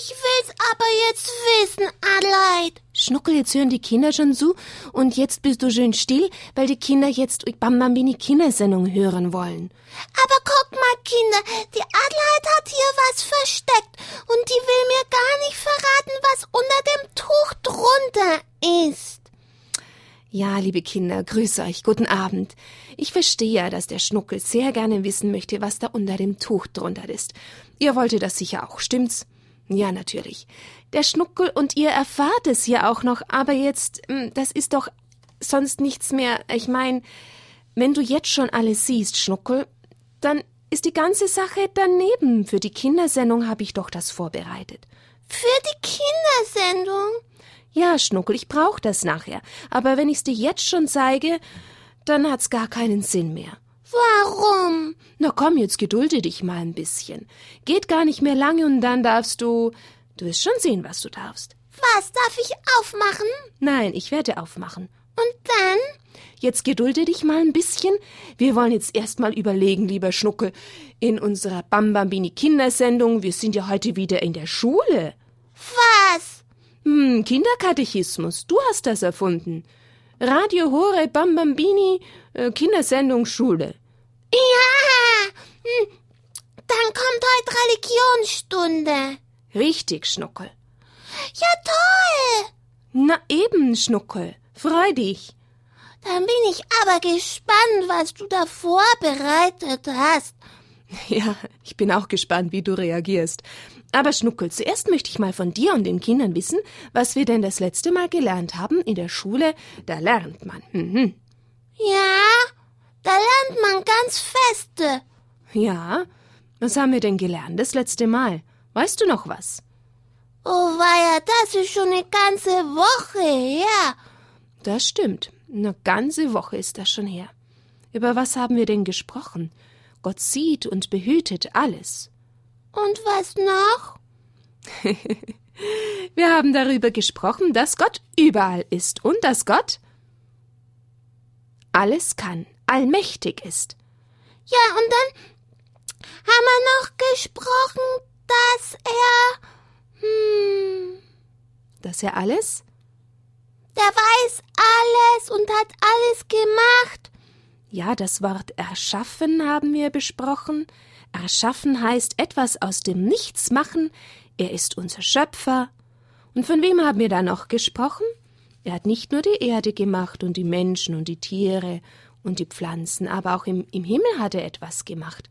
Ich will's aber jetzt wissen, Adelheid. Schnuckel, jetzt hören die Kinder schon zu und jetzt bist du schön still, weil die Kinder jetzt Bambambini Kindersendung hören wollen. Aber guck mal, Kinder, die Adelheid hat hier was versteckt und die will mir gar nicht verraten, was unter dem Tuch drunter ist. Ja, liebe Kinder, grüße euch, guten Abend. Ich verstehe ja, dass der Schnuckel sehr gerne wissen möchte, was da unter dem Tuch drunter ist. Ihr wolltet das sicher auch, stimmt's? Ja, natürlich. Der Schnuckel und ihr erfahrt es ja auch noch, aber jetzt, hm, das ist doch sonst nichts mehr. Ich mein, wenn du jetzt schon alles siehst, Schnuckel, dann ist die ganze Sache daneben. Für die Kindersendung habe ich doch das vorbereitet. Für die Kindersendung? Ja, Schnuckel, ich brauch das nachher. Aber wenn ich's dir jetzt schon zeige, dann hat's gar keinen Sinn mehr. Warum? Na komm, jetzt gedulde dich mal ein bisschen. Geht gar nicht mehr lange und dann darfst du. Du wirst schon sehen, was du darfst. Was darf ich aufmachen? Nein, ich werde aufmachen. Und dann? Jetzt gedulde dich mal ein bisschen. Wir wollen jetzt erst mal überlegen, lieber Schnuckel. In unserer Bambambini Kindersendung, wir sind ja heute wieder in der Schule. Was? Hm, Kinderkatechismus, du hast das erfunden. Radio Hore Bambambini äh, Kindersendung Schule. Ja, hm, dann kommt heute Religionsstunde. Richtig, Schnuckel. Ja, toll. Na eben, Schnuckel. Freu dich. Dann bin ich aber gespannt, was du da vorbereitet hast. Ja, ich bin auch gespannt, wie du reagierst. Aber Schnuckel, zuerst möchte ich mal von dir und den Kindern wissen, was wir denn das letzte Mal gelernt haben in der Schule. Da lernt man. Mhm. Ja, da lernt man ganz feste. Ja, was haben wir denn gelernt das letzte Mal? Weißt du noch was? Oh weia, das ist schon eine ganze Woche her. Das stimmt. Eine ganze Woche ist das schon her. Über was haben wir denn gesprochen? Gott sieht und behütet alles. Und was noch? Wir haben darüber gesprochen, dass Gott überall ist und dass Gott alles kann, allmächtig ist. Ja, und dann haben wir noch gesprochen, dass er. Hm. Dass er alles? Der weiß alles und hat alles gemacht. Ja, das Wort erschaffen haben wir besprochen. Erschaffen heißt etwas aus dem Nichts machen. Er ist unser Schöpfer. Und von wem haben wir da noch gesprochen? Er hat nicht nur die Erde gemacht und die Menschen und die Tiere und die Pflanzen, aber auch im, im Himmel hat er etwas gemacht.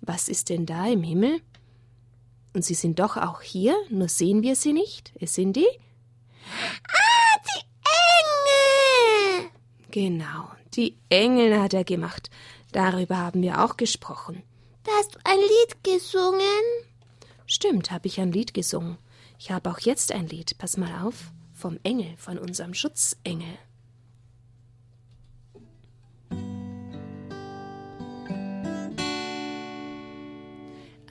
Was ist denn da im Himmel? Und sie sind doch auch hier, nur sehen wir sie nicht. Es sind die? Ah, die Engel! Genau, die Engel hat er gemacht. Darüber haben wir auch gesprochen. Da hast du ein Lied gesungen? Stimmt, habe ich ein Lied gesungen. Ich habe auch jetzt ein Lied. Pass mal auf. Vom Engel, von unserem Schutzengel.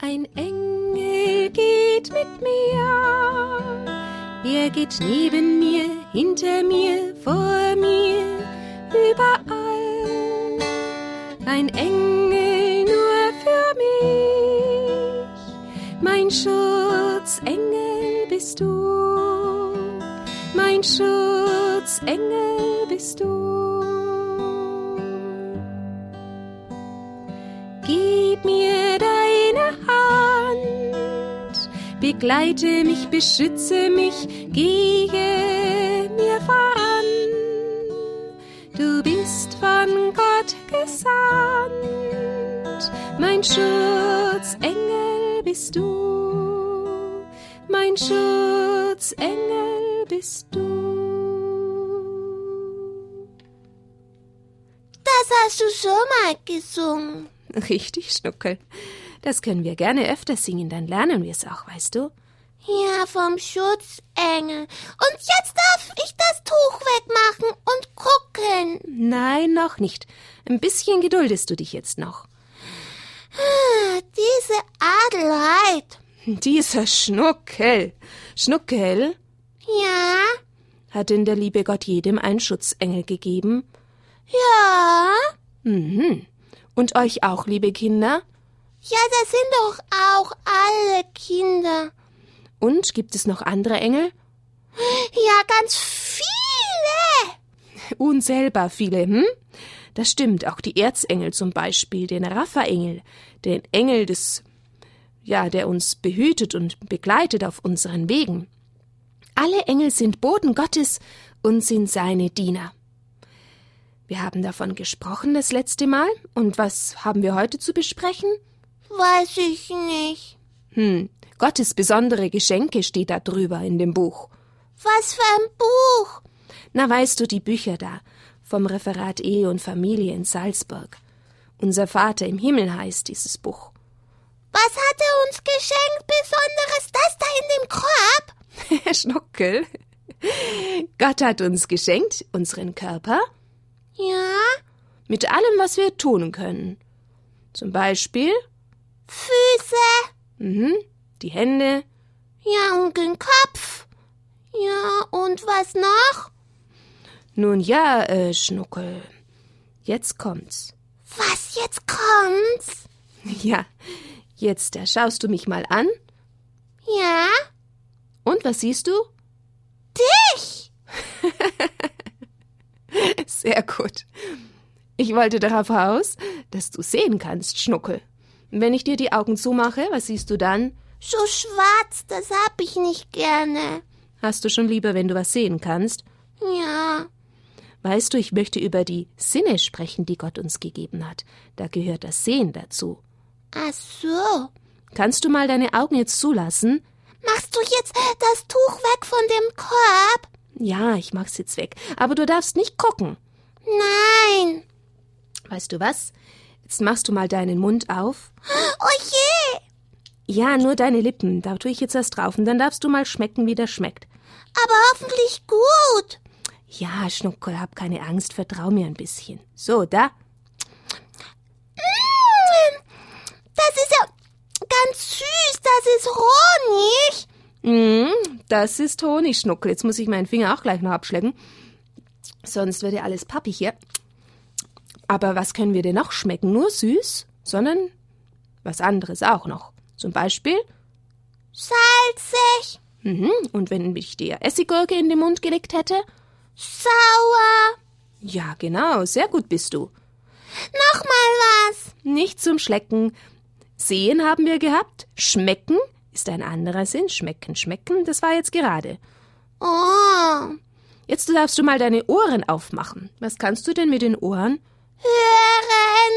Ein Engel geht mit mir. Er geht neben mir, hinter mir, vor mir, überall. Ein Engel nur für mich. Mein Schutzengel bist du. Mein Schutzengel bist du. Gib mir begleite mich, beschütze mich, gehe mir voran. Du bist von Gott gesandt, mein Schutzengel bist du, mein Schutzengel bist du. Das hast du schon mal gesungen. Richtig, Schnuckel. Das können wir gerne öfter singen, dann lernen wir es auch, weißt du? Ja, vom Schutzengel. Und jetzt darf ich das Tuch wegmachen und gucken. Nein, noch nicht. Ein bisschen geduldest du dich jetzt noch. Ah, Diese Adelheid. Dieser Schnuckel. Schnuckel, Ja, hat denn der liebe Gott jedem einen Schutzengel gegeben? ja. Mhm. Und euch auch, liebe Kinder? Ja, das sind doch auch alle Kinder. Und gibt es noch andere Engel? Ja, ganz viele. Unzählbar viele, hm? Das stimmt, auch die Erzengel zum Beispiel, den Raphael, den Engel des, ja, der uns behütet und begleitet auf unseren Wegen. Alle Engel sind Boten Gottes und sind seine Diener. Wir haben davon gesprochen das letzte Mal, und was haben wir heute zu besprechen? Weiß ich nicht. Hm, Gottes besondere Geschenke steht da drüber in dem Buch. Was für ein Buch? Na, weißt du, die Bücher da, vom Referat Ehe und Familie in Salzburg. Unser Vater im Himmel heißt dieses Buch. Was hat er uns geschenkt, Besonderes, das da in dem Korb? Herr Schnuckel, Gott hat uns geschenkt unseren Körper. Ja? Mit allem, was wir tun können. Zum Beispiel Füße. mhm, die Hände, Ja, und den Kopf. Ja, und was noch? Nun ja, äh, Schnuckel. Jetzt kommt's. Was jetzt kommt's? Ja, jetzt da schaust du mich mal an. Ja? Und was siehst du? Dich? Sehr gut. Ich wollte darauf aus, dass du sehen kannst, Schnuckel. Wenn ich dir die Augen zumache, was siehst du dann? So schwarz, das hab ich nicht gerne. Hast du schon lieber, wenn du was sehen kannst? Ja. Weißt du, ich möchte über die Sinne sprechen, die Gott uns gegeben hat. Da gehört das Sehen dazu. Ach so. Kannst du mal deine Augen jetzt zulassen? Machst du jetzt das Tuch weg von dem Korb? Ja, ich mach's jetzt weg. Aber du darfst nicht gucken. Nein. Weißt du was? Jetzt machst du mal deinen Mund auf. Oh je. Ja, nur deine Lippen. Da tue ich jetzt was drauf und dann darfst du mal schmecken, wie das schmeckt. Aber hoffentlich gut. Ja, Schnuckel, hab keine Angst, vertrau mir ein bisschen. So, da. Mm, Das ist ja ganz süß. Das ist Honig. Mm, das ist Honig, Schnuckel. Jetzt muss ich meinen Finger auch gleich noch abschlecken. Sonst wird ja alles pappig hier. Aber was können wir denn noch schmecken? Nur süß, sondern was anderes auch noch. Zum Beispiel. Salzig. Mhm. Und wenn ich dir Essiggurke in den Mund gelegt hätte? Sauer. Ja, genau. Sehr gut bist du. Nochmal was. Nicht zum Schlecken. Sehen haben wir gehabt. Schmecken ist ein anderer Sinn. Schmecken, schmecken, das war jetzt gerade. Oh. Jetzt darfst du mal deine Ohren aufmachen. Was kannst du denn mit den Ohren? Hören.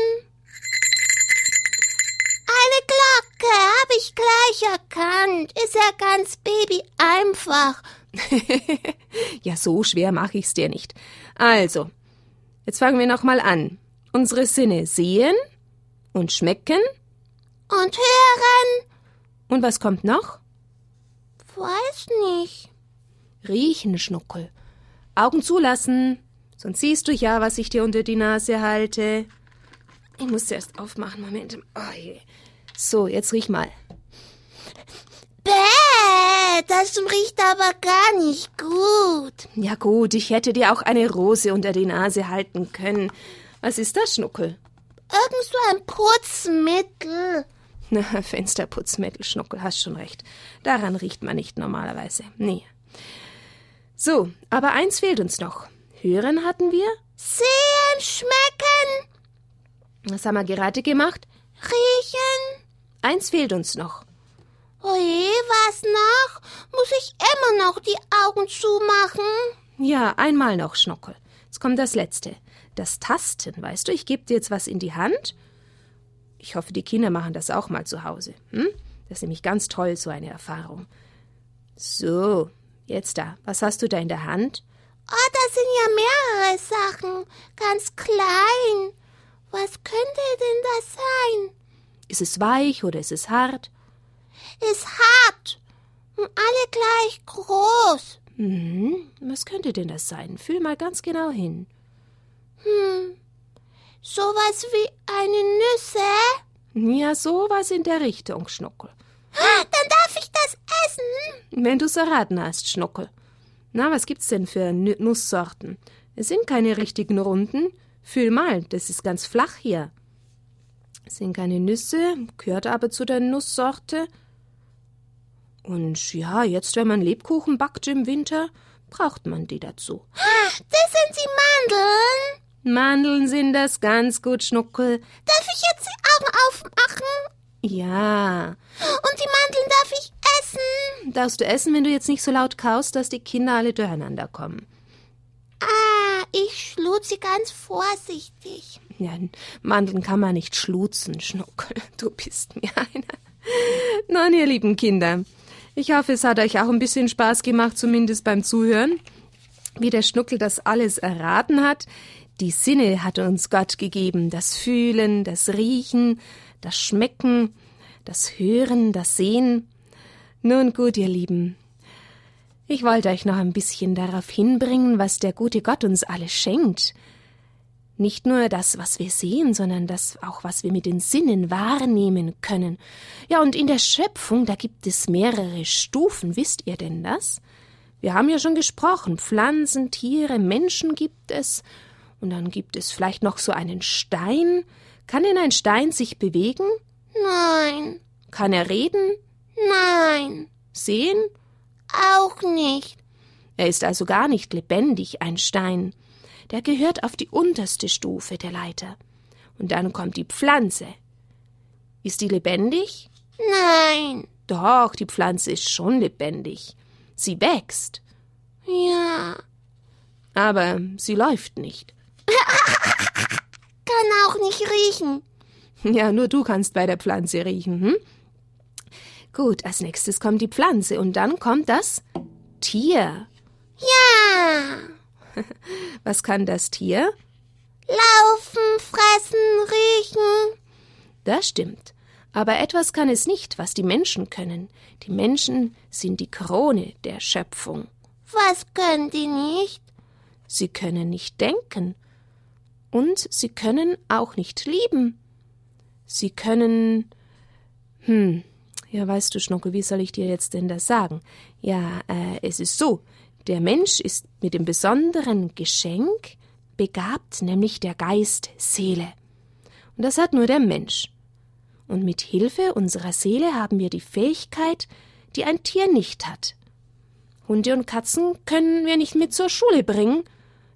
Eine Glocke habe ich gleich erkannt. Ist ja ganz baby einfach. ja, so schwer mache ich's dir nicht. Also, jetzt fangen wir nochmal an. Unsere Sinne sehen und schmecken. Und hören. Und was kommt noch? Weiß nicht. Riechen, Schnuckel. Augen zulassen. Sonst siehst du ja, was ich dir unter die Nase halte. Ich muss erst aufmachen. Moment. Oh. So, jetzt riech mal. Bäh, das riecht aber gar nicht gut. Ja gut, ich hätte dir auch eine Rose unter die Nase halten können. Was ist das, Schnuckel? Irgend so ein Putzmittel. Na, Fensterputzmittel, Schnuckel, hast schon recht. Daran riecht man nicht normalerweise. Nee. So, aber eins fehlt uns noch. Hören hatten wir? Sehen, schmecken, Was haben wir gerade gemacht? riechen. Eins fehlt uns noch. Oje, was noch? Muss ich immer noch die Augen zumachen? Ja, einmal noch, Schnuckel. Jetzt kommt das Letzte. Das Tasten, weißt du, ich gebe dir jetzt was in die Hand. Ich hoffe, die Kinder machen das auch mal zu Hause. Hm? Das ist nämlich ganz toll, so eine Erfahrung. So, jetzt da. Was hast du da in der Hand? Oh, das sind ja mehrere Sachen. Ganz klein. Was könnte denn das sein? Ist es weich oder ist es hart? Ist hart. Und alle gleich groß. Mhm. Was könnte denn das sein? Fühl mal ganz genau hin. Hm. Sowas wie eine Nüsse? Ja, sowas in der Richtung, Schnuckel. Dann darf ich das essen. Wenn du's erraten hast, Schnuckel. Na, was gibt's denn für Nusssorten? Es sind keine richtigen Runden. Fühl mal, das ist ganz flach hier. Es sind keine Nüsse, gehört aber zu der Nusssorte. Und ja, jetzt, wenn man Lebkuchen backt im Winter, braucht man die dazu. Ah, das sind die Mandeln. Mandeln sind das ganz gut, Schnuckel. Darf ich jetzt die Augen aufmachen? Ja. Und die Mandeln darf ich essen? Darfst du essen, wenn du jetzt nicht so laut kaust, dass die Kinder alle durcheinander kommen. Ah, ich schlug sie ganz vorsichtig. Ja, Mandeln kann man nicht schlutzen, Schnuckel. Du bist mir einer. Nun, ihr lieben Kinder, ich hoffe, es hat euch auch ein bisschen Spaß gemacht, zumindest beim Zuhören. Wie der Schnuckel das alles erraten hat. Die Sinne hat uns Gott gegeben. Das Fühlen, das Riechen, das Schmecken, das Hören, das Sehen. Nun gut, ihr Lieben. Ich wollte euch noch ein bisschen darauf hinbringen, was der gute Gott uns alles schenkt. Nicht nur das, was wir sehen, sondern das auch, was wir mit den Sinnen wahrnehmen können. Ja, und in der Schöpfung, da gibt es mehrere Stufen, wisst ihr denn das? Wir haben ja schon gesprochen, Pflanzen, Tiere, Menschen gibt es, und dann gibt es vielleicht noch so einen Stein. Kann denn ein Stein sich bewegen? Nein. Kann er reden? Nein. Sehen? Auch nicht. Er ist also gar nicht lebendig, ein Stein. Der gehört auf die unterste Stufe der Leiter. Und dann kommt die Pflanze. Ist die lebendig? Nein. Doch, die Pflanze ist schon lebendig. Sie wächst. Ja. Aber sie läuft nicht. Kann auch nicht riechen. Ja, nur du kannst bei der Pflanze riechen, hm? Gut, als nächstes kommt die Pflanze und dann kommt das Tier. Ja. Was kann das Tier? Laufen, fressen, riechen. Das stimmt. Aber etwas kann es nicht, was die Menschen können. Die Menschen sind die Krone der Schöpfung. Was können die nicht? Sie können nicht denken. Und sie können auch nicht lieben. Sie können. Hm, ja, weißt du, Schnuckel, wie soll ich dir jetzt denn das sagen? Ja, äh, es ist so. Der Mensch ist mit dem besonderen Geschenk begabt, nämlich der Geist Seele. Und das hat nur der Mensch. Und mit Hilfe unserer Seele haben wir die Fähigkeit, die ein Tier nicht hat. Hunde und Katzen können wir nicht mit zur Schule bringen,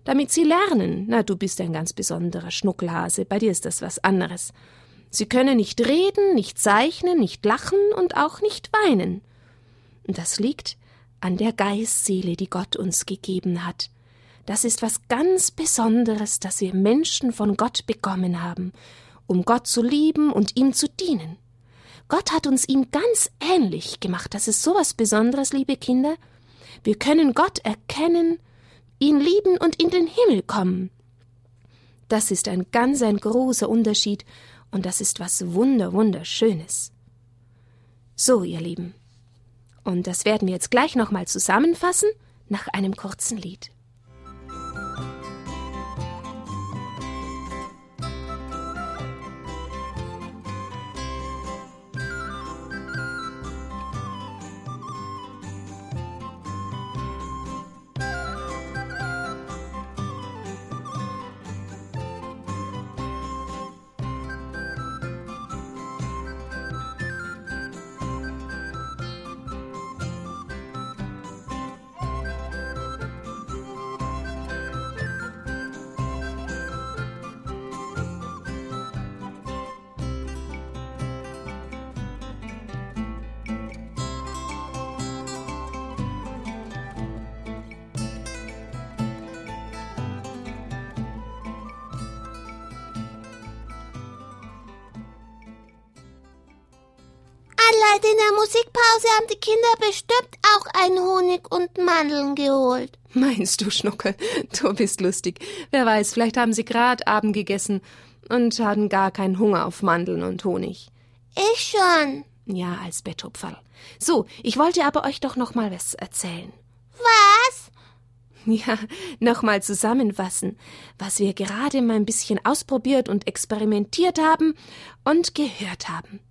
damit sie lernen. Na, du bist ein ganz besonderer Schnuckelhase, bei dir ist das was anderes. Sie können nicht reden, nicht zeichnen, nicht lachen und auch nicht weinen. Das liegt an der Geistseele, die Gott uns gegeben hat. Das ist was ganz Besonderes, das wir Menschen von Gott bekommen haben, um Gott zu lieben und ihm zu dienen. Gott hat uns ihm ganz ähnlich gemacht. Das ist so was Besonderes, liebe Kinder. Wir können Gott erkennen, ihn lieben und in den Himmel kommen. Das ist ein ganz ein großer Unterschied und das ist was wunder wunderschönes. So, ihr Lieben. Und das werden wir jetzt gleich nochmal zusammenfassen nach einem kurzen Lied. Vielleicht in der Musikpause haben die Kinder bestimmt auch einen Honig und Mandeln geholt. Meinst du, Schnuckel? Du bist lustig. Wer weiß, vielleicht haben sie grad Abend gegessen und hatten gar keinen Hunger auf Mandeln und Honig. Ich schon. Ja, als Bettopferl. So, ich wollte aber euch doch noch mal was erzählen. Was? Ja, nochmal zusammenfassen, was wir gerade mal ein bisschen ausprobiert und experimentiert haben und gehört haben.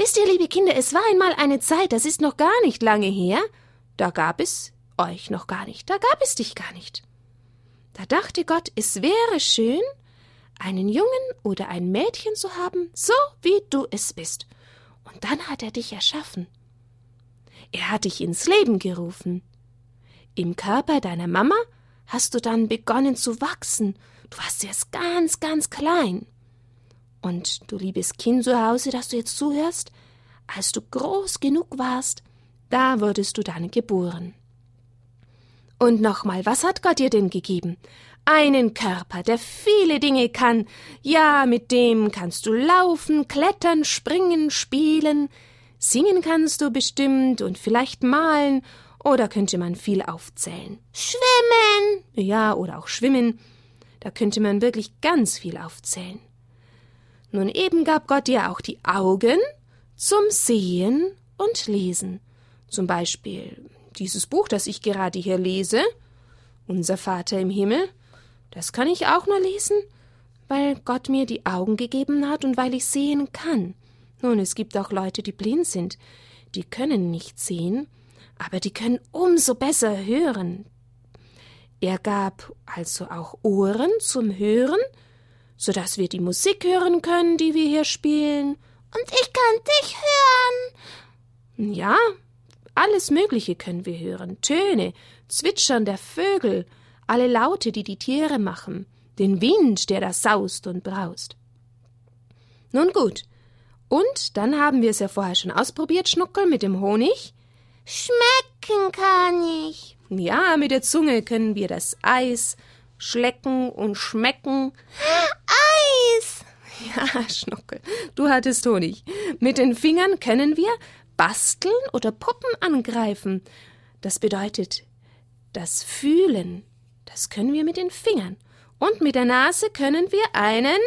Wisst ihr, liebe Kinder, es war einmal eine Zeit, das ist noch gar nicht lange her, da gab es euch noch gar nicht, da gab es dich gar nicht. Da dachte Gott, es wäre schön, einen Jungen oder ein Mädchen zu haben, so wie du es bist. Und dann hat er dich erschaffen. Er hat dich ins Leben gerufen. Im Körper deiner Mama hast du dann begonnen zu wachsen. Du warst erst ganz, ganz klein. Und du liebes Kind zu Hause, das du jetzt zuhörst, als du groß genug warst, da wurdest du dann geboren. Und nochmal, was hat Gott dir denn gegeben? Einen Körper, der viele Dinge kann. Ja, mit dem kannst du laufen, klettern, springen, spielen. Singen kannst du bestimmt und vielleicht malen oder könnte man viel aufzählen. Schwimmen. Ja, oder auch schwimmen. Da könnte man wirklich ganz viel aufzählen. Nun eben gab Gott dir auch die Augen zum Sehen und Lesen. Zum Beispiel dieses Buch, das ich gerade hier lese, Unser Vater im Himmel, das kann ich auch nur lesen, weil Gott mir die Augen gegeben hat und weil ich sehen kann. Nun, es gibt auch Leute, die blind sind, die können nicht sehen, aber die können umso besser hören. Er gab also auch Ohren zum Hören, so dass wir die Musik hören können, die wir hier spielen. Und ich kann dich hören. Ja, alles Mögliche können wir hören. Töne, Zwitschern der Vögel, alle Laute, die die Tiere machen, den Wind, der da saust und braust. Nun gut. Und dann haben wir es ja vorher schon ausprobiert, Schnuckel, mit dem Honig. Schmecken kann ich. Ja, mit der Zunge können wir das Eis schlecken und schmecken. Ja, Schnuckel, du hattest Honig. Mit den Fingern können wir basteln oder Puppen angreifen. Das bedeutet das Fühlen. Das können wir mit den Fingern. Und mit der Nase können wir einen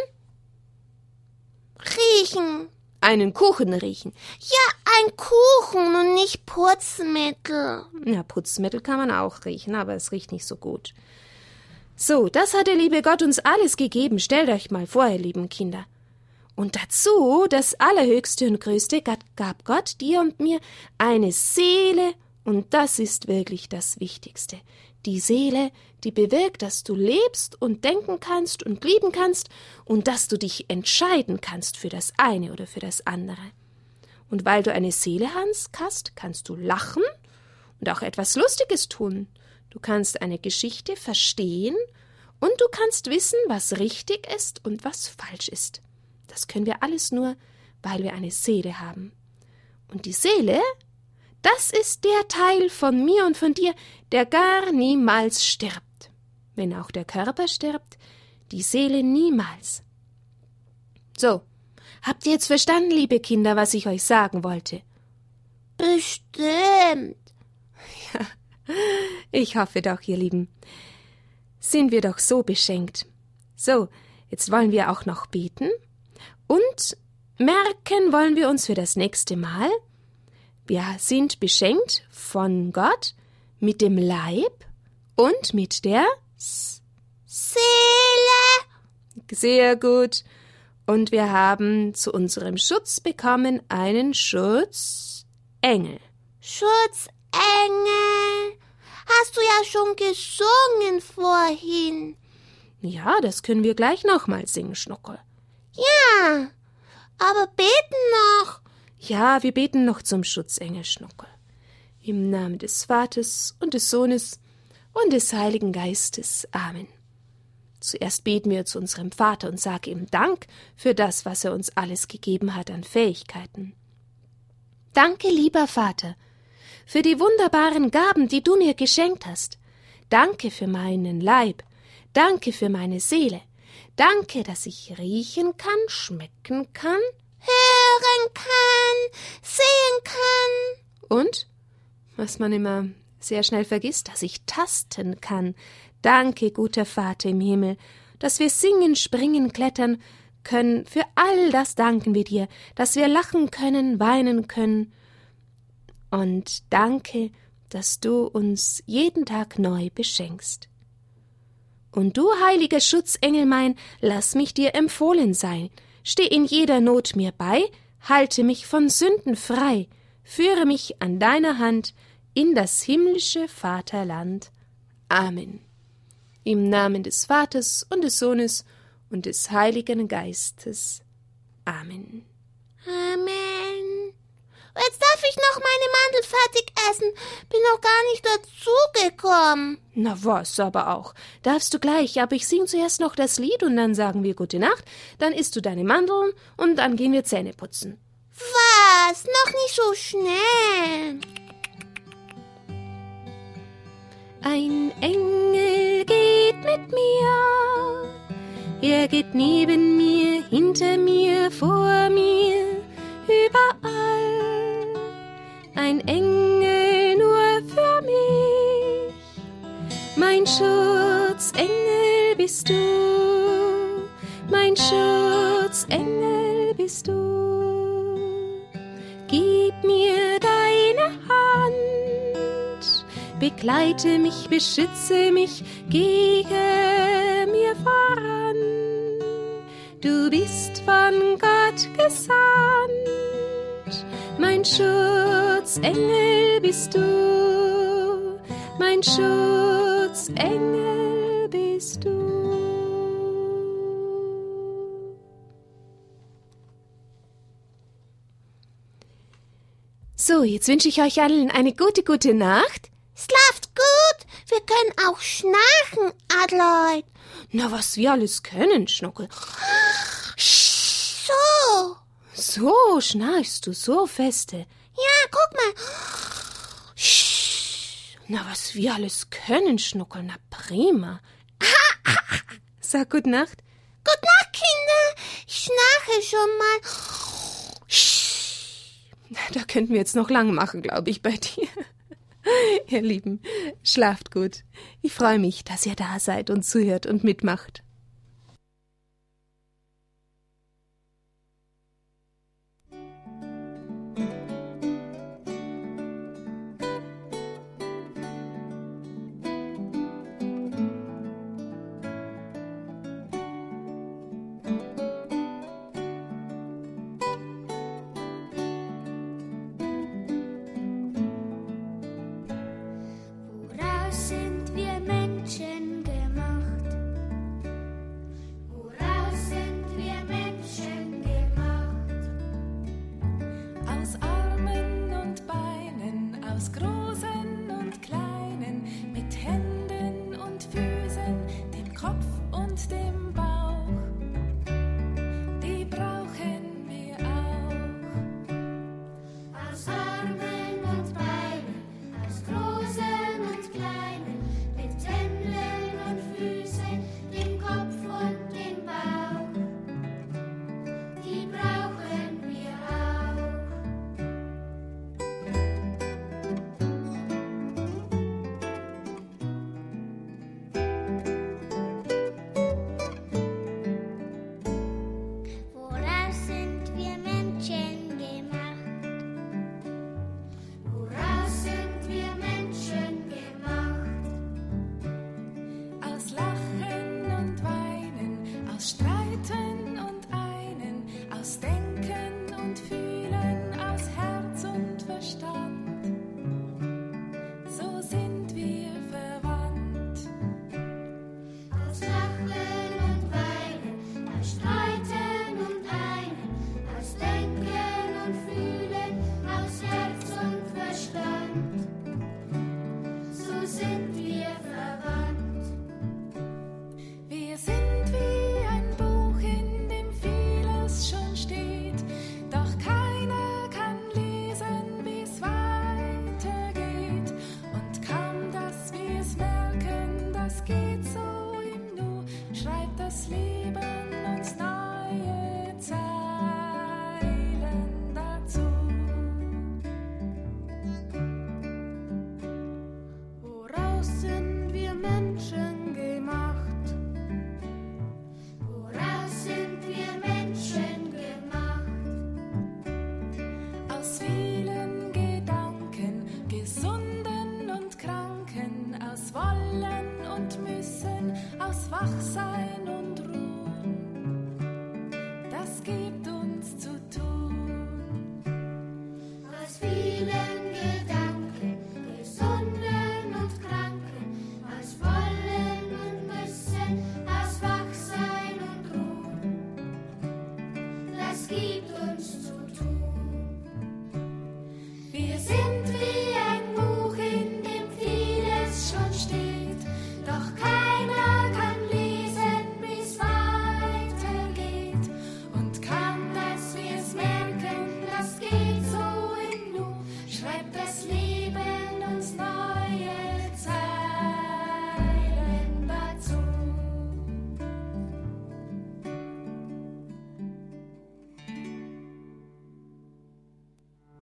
riechen. Einen Kuchen riechen. Ja, ein Kuchen und nicht Putzmittel. Ja, Putzmittel kann man auch riechen, aber es riecht nicht so gut. So, das hat der liebe Gott uns alles gegeben. Stellt euch mal vor, ihr lieben Kinder. Und dazu, das Allerhöchste und Größte, gab Gott dir und mir eine Seele, und das ist wirklich das Wichtigste. Die Seele, die bewirkt, dass du lebst und denken kannst und lieben kannst und dass du dich entscheiden kannst für das eine oder für das andere. Und weil du eine Seele hast, kannst du lachen und auch etwas Lustiges tun. Du kannst eine Geschichte verstehen und du kannst wissen, was richtig ist und was falsch ist. Das können wir alles nur, weil wir eine Seele haben. Und die Seele, das ist der Teil von mir und von dir, der gar niemals stirbt. Wenn auch der Körper stirbt, die Seele niemals. So, habt ihr jetzt verstanden, liebe Kinder, was ich euch sagen wollte? Bestimmt. Ja, ich hoffe doch, ihr Lieben. Sind wir doch so beschenkt. So, jetzt wollen wir auch noch beten und merken wollen wir uns für das nächste Mal, wir sind beschenkt von Gott mit dem Leib und mit der Seele. Sehr gut. Und wir haben zu unserem Schutz bekommen einen Schutzengel. Schutzengel. Hast du ja schon gesungen vorhin. Ja, das können wir gleich nochmal singen, Schnuckel. Ja, aber beten noch. Ja, wir beten noch zum Schutzengel Schnuckel. Im Namen des Vaters und des Sohnes und des Heiligen Geistes. Amen. Zuerst beten wir zu unserem Vater und sagen ihm Dank für das, was er uns alles gegeben hat an Fähigkeiten. Danke, lieber Vater, für die wunderbaren Gaben, die du mir geschenkt hast. Danke für meinen Leib. Danke für meine Seele. Danke, dass ich riechen kann, schmecken kann, hören kann, sehen kann. Und, was man immer sehr schnell vergisst, dass ich tasten kann. Danke, guter Vater im Himmel, dass wir singen, springen, klettern können. Für all das danken wir dir, dass wir lachen können, weinen können. Und danke, dass du uns jeden Tag neu beschenkst. Und du, heiliger Schutzengel mein, lass mich dir empfohlen sein, steh in jeder Not mir bei, halte mich von Sünden frei, führe mich an deiner Hand in das himmlische Vaterland. Amen. Im Namen des Vaters und des Sohnes und des Heiligen Geistes. Amen. Amen. Jetzt darf ich noch meine Mandel fertig essen. Bin noch gar nicht dazugekommen. Na was aber auch. Darfst du gleich, aber ich sing zuerst noch das Lied und dann sagen wir gute Nacht, dann isst du deine Mandeln und dann gehen wir Zähne putzen. Was? Noch nicht so schnell. Ein Engel geht mit mir. Er geht neben mir, hinter mir, vor mir, überall. Ein Engel nur für mich. Mein Schutzengel bist du. Mein Schutzengel bist du. Gib mir deine Hand. Begleite mich, beschütze mich, gehe mir voran. Du bist von Gott gesandt. Mein Schutzengel bist du. Mein Schutzengel bist du. So, jetzt wünsche ich euch allen eine gute, gute Nacht. Schlaft gut. Wir können auch schnarchen, Adelheid. Na, was wir alles können, Schnuckel. So. So schnarchst du, so feste. Ja, guck mal. Na, was wir alles können, Schnuckel, na prima. Sag gut Nacht. Gut Nacht, Kinder. Ich schnarche schon mal. Da könnten wir jetzt noch lang machen, glaube ich, bei dir. Ihr Lieben, schlaft gut. Ich freue mich, dass ihr da seid und zuhört und mitmacht. ocean